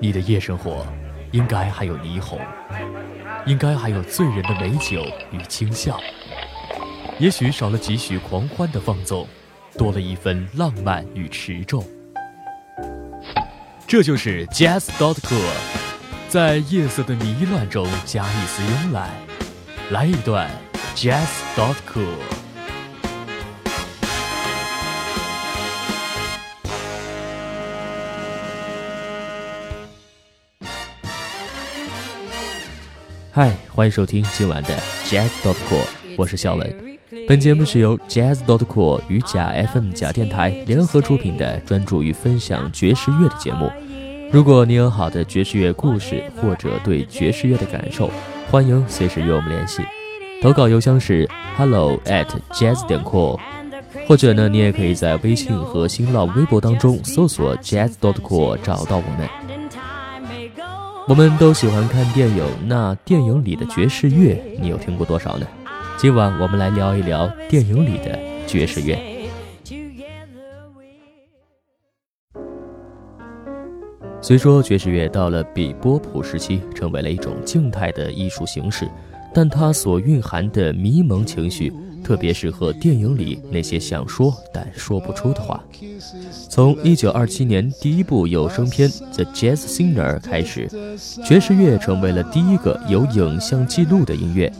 你的夜生活应该还有霓虹，应该还有醉人的美酒与轻笑，也许少了几许狂欢的放纵，多了一分浪漫与持重。这就是 Jazz dot cool，在夜色的迷乱中加一丝慵懒，来一段 Jazz dot cool。嗨，欢迎收听今晚的 Jazz dot cool，我是小文。本节目是由 Jazz dot cool 与假 FM 假电台联合出品的，专注于分享爵士乐的节目。如果你有好的爵士乐故事或者对爵士乐的感受，欢迎随时与我们联系。投稿邮箱是 hello at jazz 点 cool，或者呢，你也可以在微信和新浪微博当中搜索 Jazz dot cool 找到我们。我们都喜欢看电影，那电影里的爵士乐你有听过多少呢？今晚我们来聊一聊电影里的爵士乐。虽说爵士乐到了比波普时期成为了一种静态的艺术形式，但它所蕴含的迷蒙情绪。特别适合电影里那些想说但说不出的话。从1927年第一部有声片《The Jazz Singer》开始，爵士乐成为了第一个有影像记录的音乐。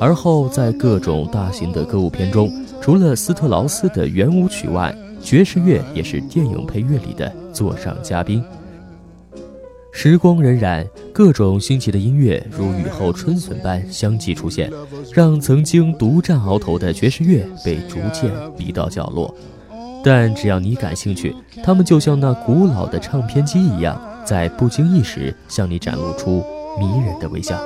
而后，在各种大型的歌舞片中，除了斯特劳斯的圆舞曲外，爵士乐也是电影配乐里的座上嘉宾。时光荏苒，各种新奇的音乐如雨后春笋般相继出现，让曾经独占鳌头的爵士乐被逐渐逼到角落。但只要你感兴趣，他们就像那古老的唱片机一样，在不经意时向你展露出迷人的微笑。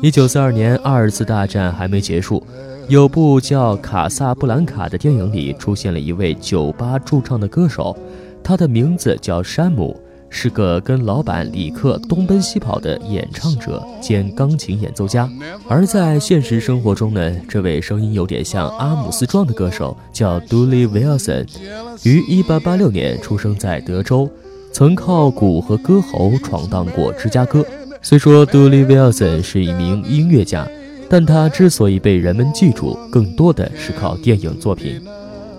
一九四二年，二次大战还没结束，有部叫《卡萨布兰卡》的电影里出现了一位酒吧驻唱的歌手，他的名字叫山姆。是个跟老板李克东奔西跑的演唱者兼钢琴演奏家，而在现实生活中呢，这位声音有点像阿姆斯壮的歌手叫 Dooley Wilson，于1886年出生在德州，曾靠鼓和歌喉闯荡过芝加哥。虽说 Dooley Wilson 是一名音乐家，但他之所以被人们记住，更多的是靠电影作品。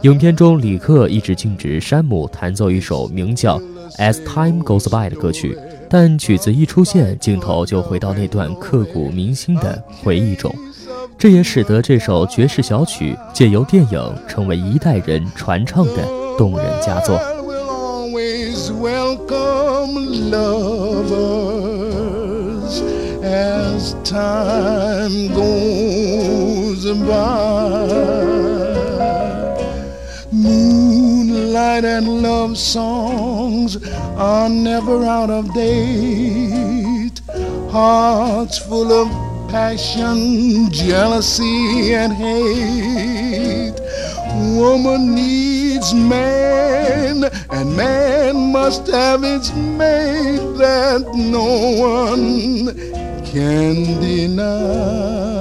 影片中，李克一直禁止山姆弹奏一首名叫。As time goes by 的歌曲，但曲子一出现，镜头就回到那段刻骨铭心的回忆中，这也使得这首爵士小曲借由电影成为一代人传唱的动人佳作。And love songs are never out of date. Hearts full of passion, jealousy, and hate. Woman needs man, and man must have its mate that no one can deny.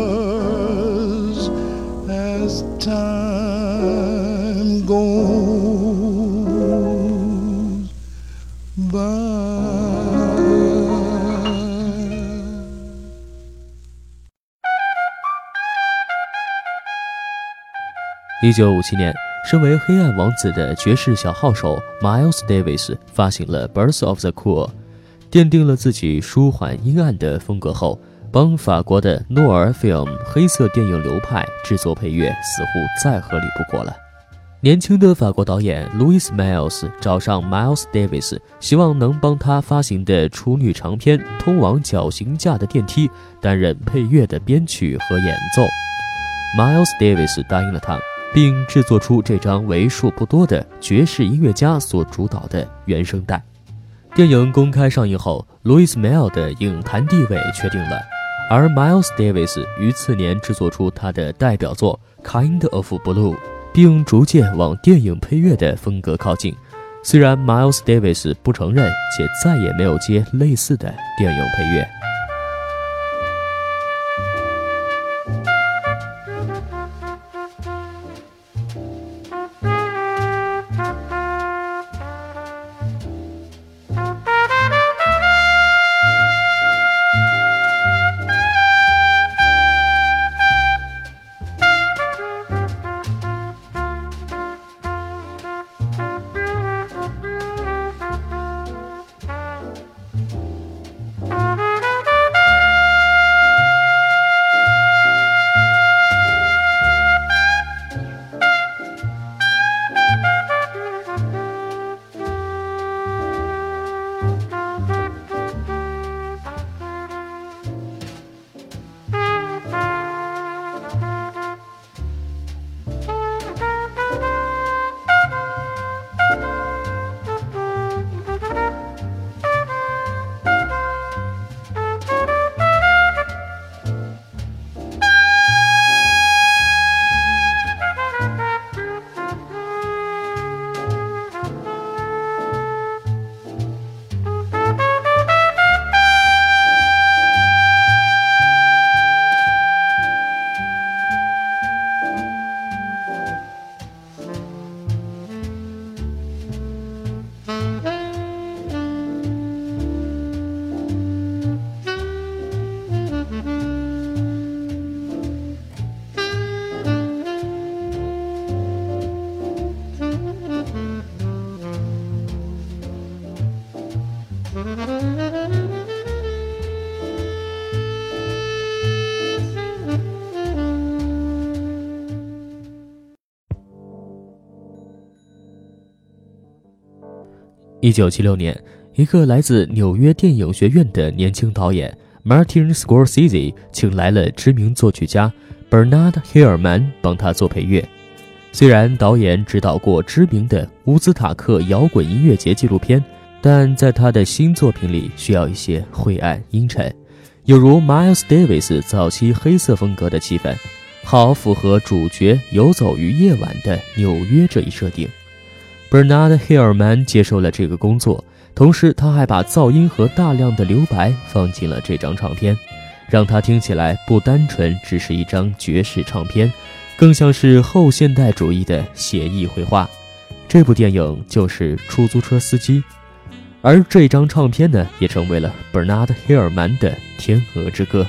一九五七年，身为黑暗王子的爵士小号手 Miles Davis 发行了《Birth of the Cool》，奠定了自己舒缓阴暗的风格后，帮法国的诺尔 Film 黑色电影流派制作配乐，似乎再合理不过了。年轻的法国导演 Louis Miles 找上 Miles Davis，希望能帮他发行的处女长片《通往绞刑架的电梯》担任配乐的编曲和演奏。Miles Davis 答应了他。并制作出这张为数不多的爵士音乐家所主导的原声带。电影公开上映后，路易斯·梅尔的影坛地位确定了，而 Miles Davis 于次年制作出他的代表作《Kind of Blue》，并逐渐往电影配乐的风格靠近。虽然 Miles Davis 不承认，且再也没有接类似的电影配乐。一九七六年，一个来自纽约电影学院的年轻导演 Martin Scorsese 请来了知名作曲家 Bernard Herrmann 帮他做配乐。虽然导演指导过知名的乌兹塔克摇滚音乐节纪录片，但在他的新作品里需要一些晦暗阴沉，有如 Miles Davis 早期黑色风格的气氛，好符合主角游走于夜晚的纽约这一设定。Bernard Herrmann 接受了这个工作，同时他还把噪音和大量的留白放进了这张唱片，让它听起来不单纯只是一张爵士唱片，更像是后现代主义的写意绘画。这部电影就是《出租车司机》，而这张唱片呢，也成为了 Bernard Herrmann 的《天鹅之歌》。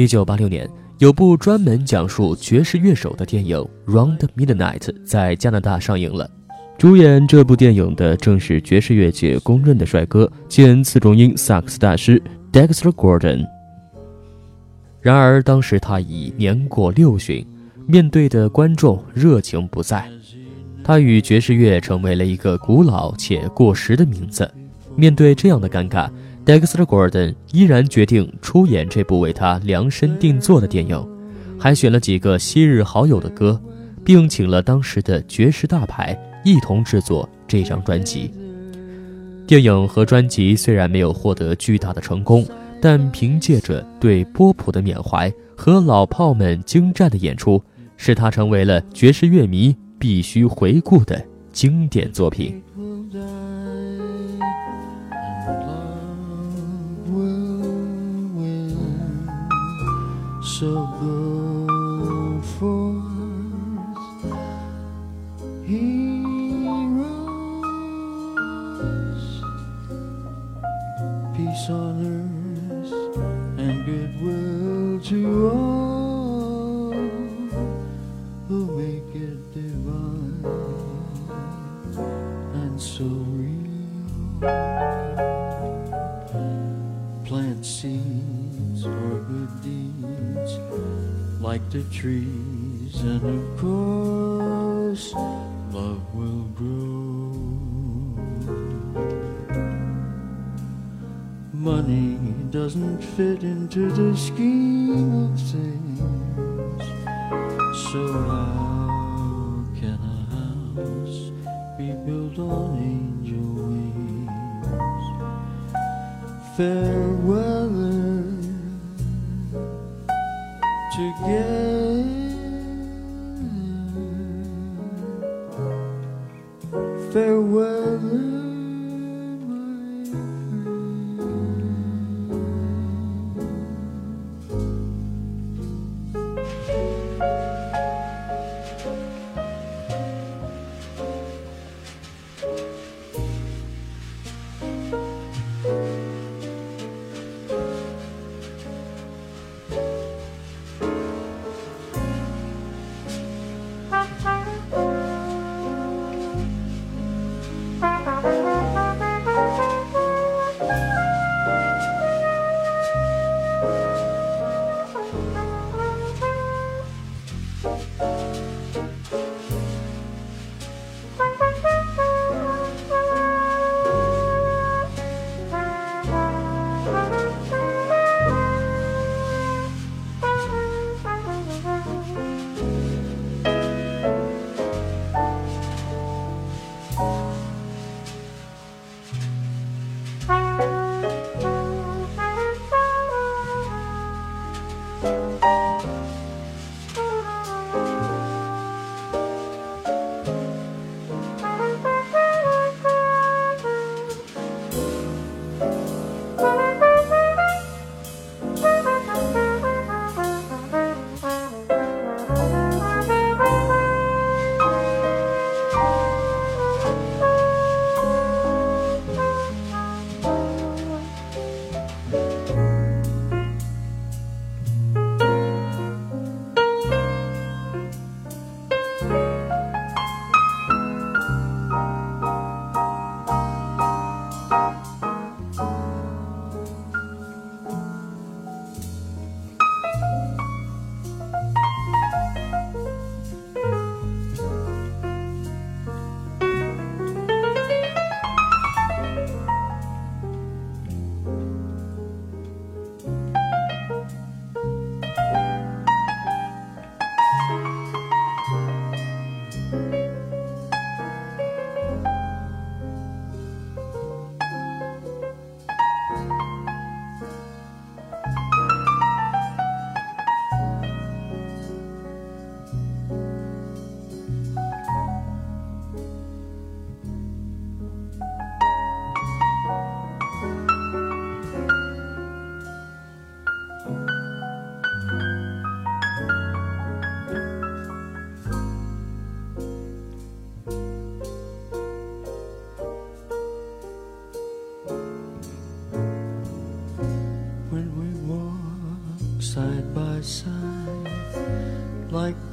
一九八六年，有部专门讲述爵士乐手的电影《Round Midnight》在加拿大上映了。主演这部电影的正是爵士乐界公认的帅哥兼次中音萨克斯大师 Dexter Gordon。然而，当时他已年过六旬，面对的观众热情不在，他与爵士乐成为了一个古老且过时的名字。面对这样的尴尬。Dexter Gordon 依然决定出演这部为他量身定做的电影，还选了几个昔日好友的歌，并请了当时的爵士大牌一同制作这张专辑。电影和专辑虽然没有获得巨大的成功，但凭借着对波普的缅怀和老炮们精湛的演出，使他成为了爵士乐迷必须回顾的经典作品。首歌。Trees, and of course, love will grow. Money doesn't fit into the scheme of things, so how can a house be built on angel wings? Fair weather together.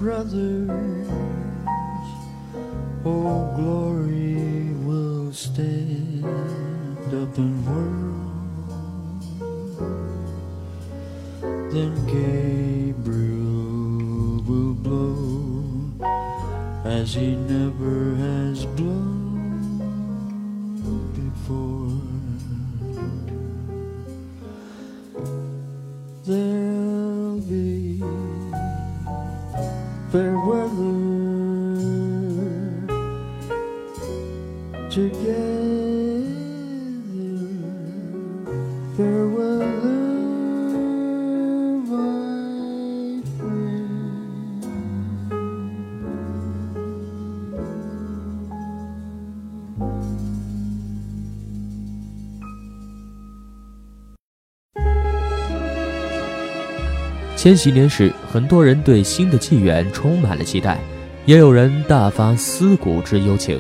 Brothers. Oh, glory will stand up and whirl. Then Gabriel will blow as he never has blown 千禧年时，很多人对新的纪元充满了期待，也有人大发思古之幽情。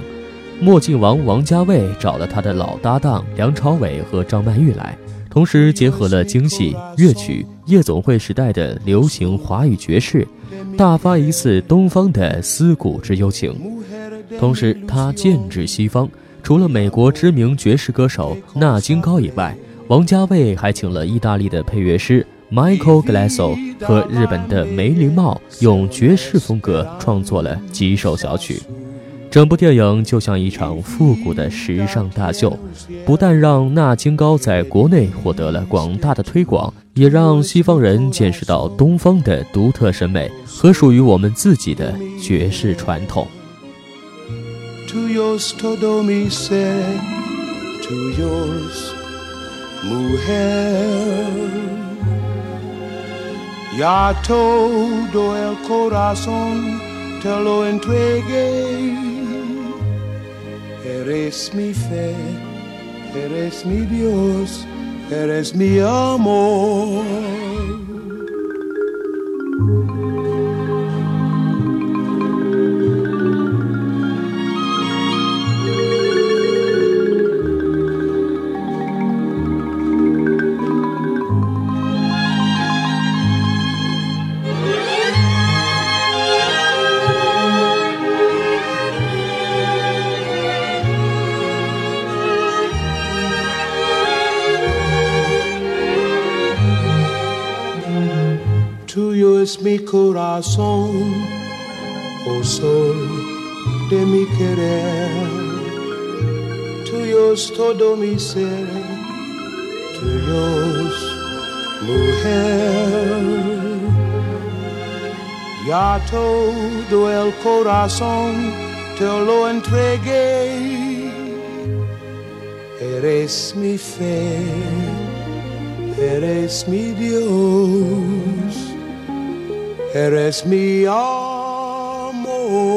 墨镜王王家卫找了他的老搭档梁朝伟和张曼玉来，同时结合了京戏、乐曲、夜总会时代的流行华语爵士，大发一次东方的思古之幽情。同时，他剑指西方，除了美国知名爵士歌手纳金高以外，王家卫还请了意大利的配乐师。Michael Glasso 和日本的梅林茂用爵士风格创作了几首小曲，整部电影就像一场复古的时尚大秀，不但让纳金高在国内获得了广大的推广，也让西方人见识到东方的独特审美和属于我们自己的爵士传统。To yours. Ya todo el corazón te lo entregué. Eres mi fe, eres mi Dios, eres mi amor. Corazón, oh sol de mi querer. Es todo mi ser, tuyos, mujer. Ya todo el corazón te lo entregué. Eres mi fe eres mi Dios, eres mi amor.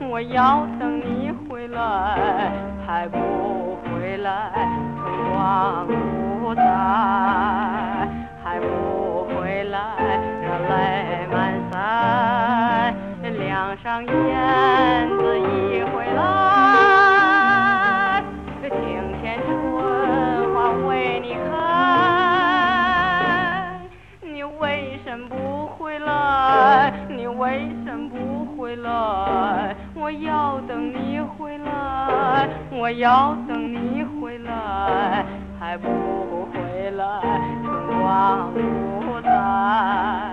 我要等你回来，还不回来，春光不再，还不回来，热泪满腮，梁上燕回来，我要等你回来，我要等你回来，还不回来，春光不再。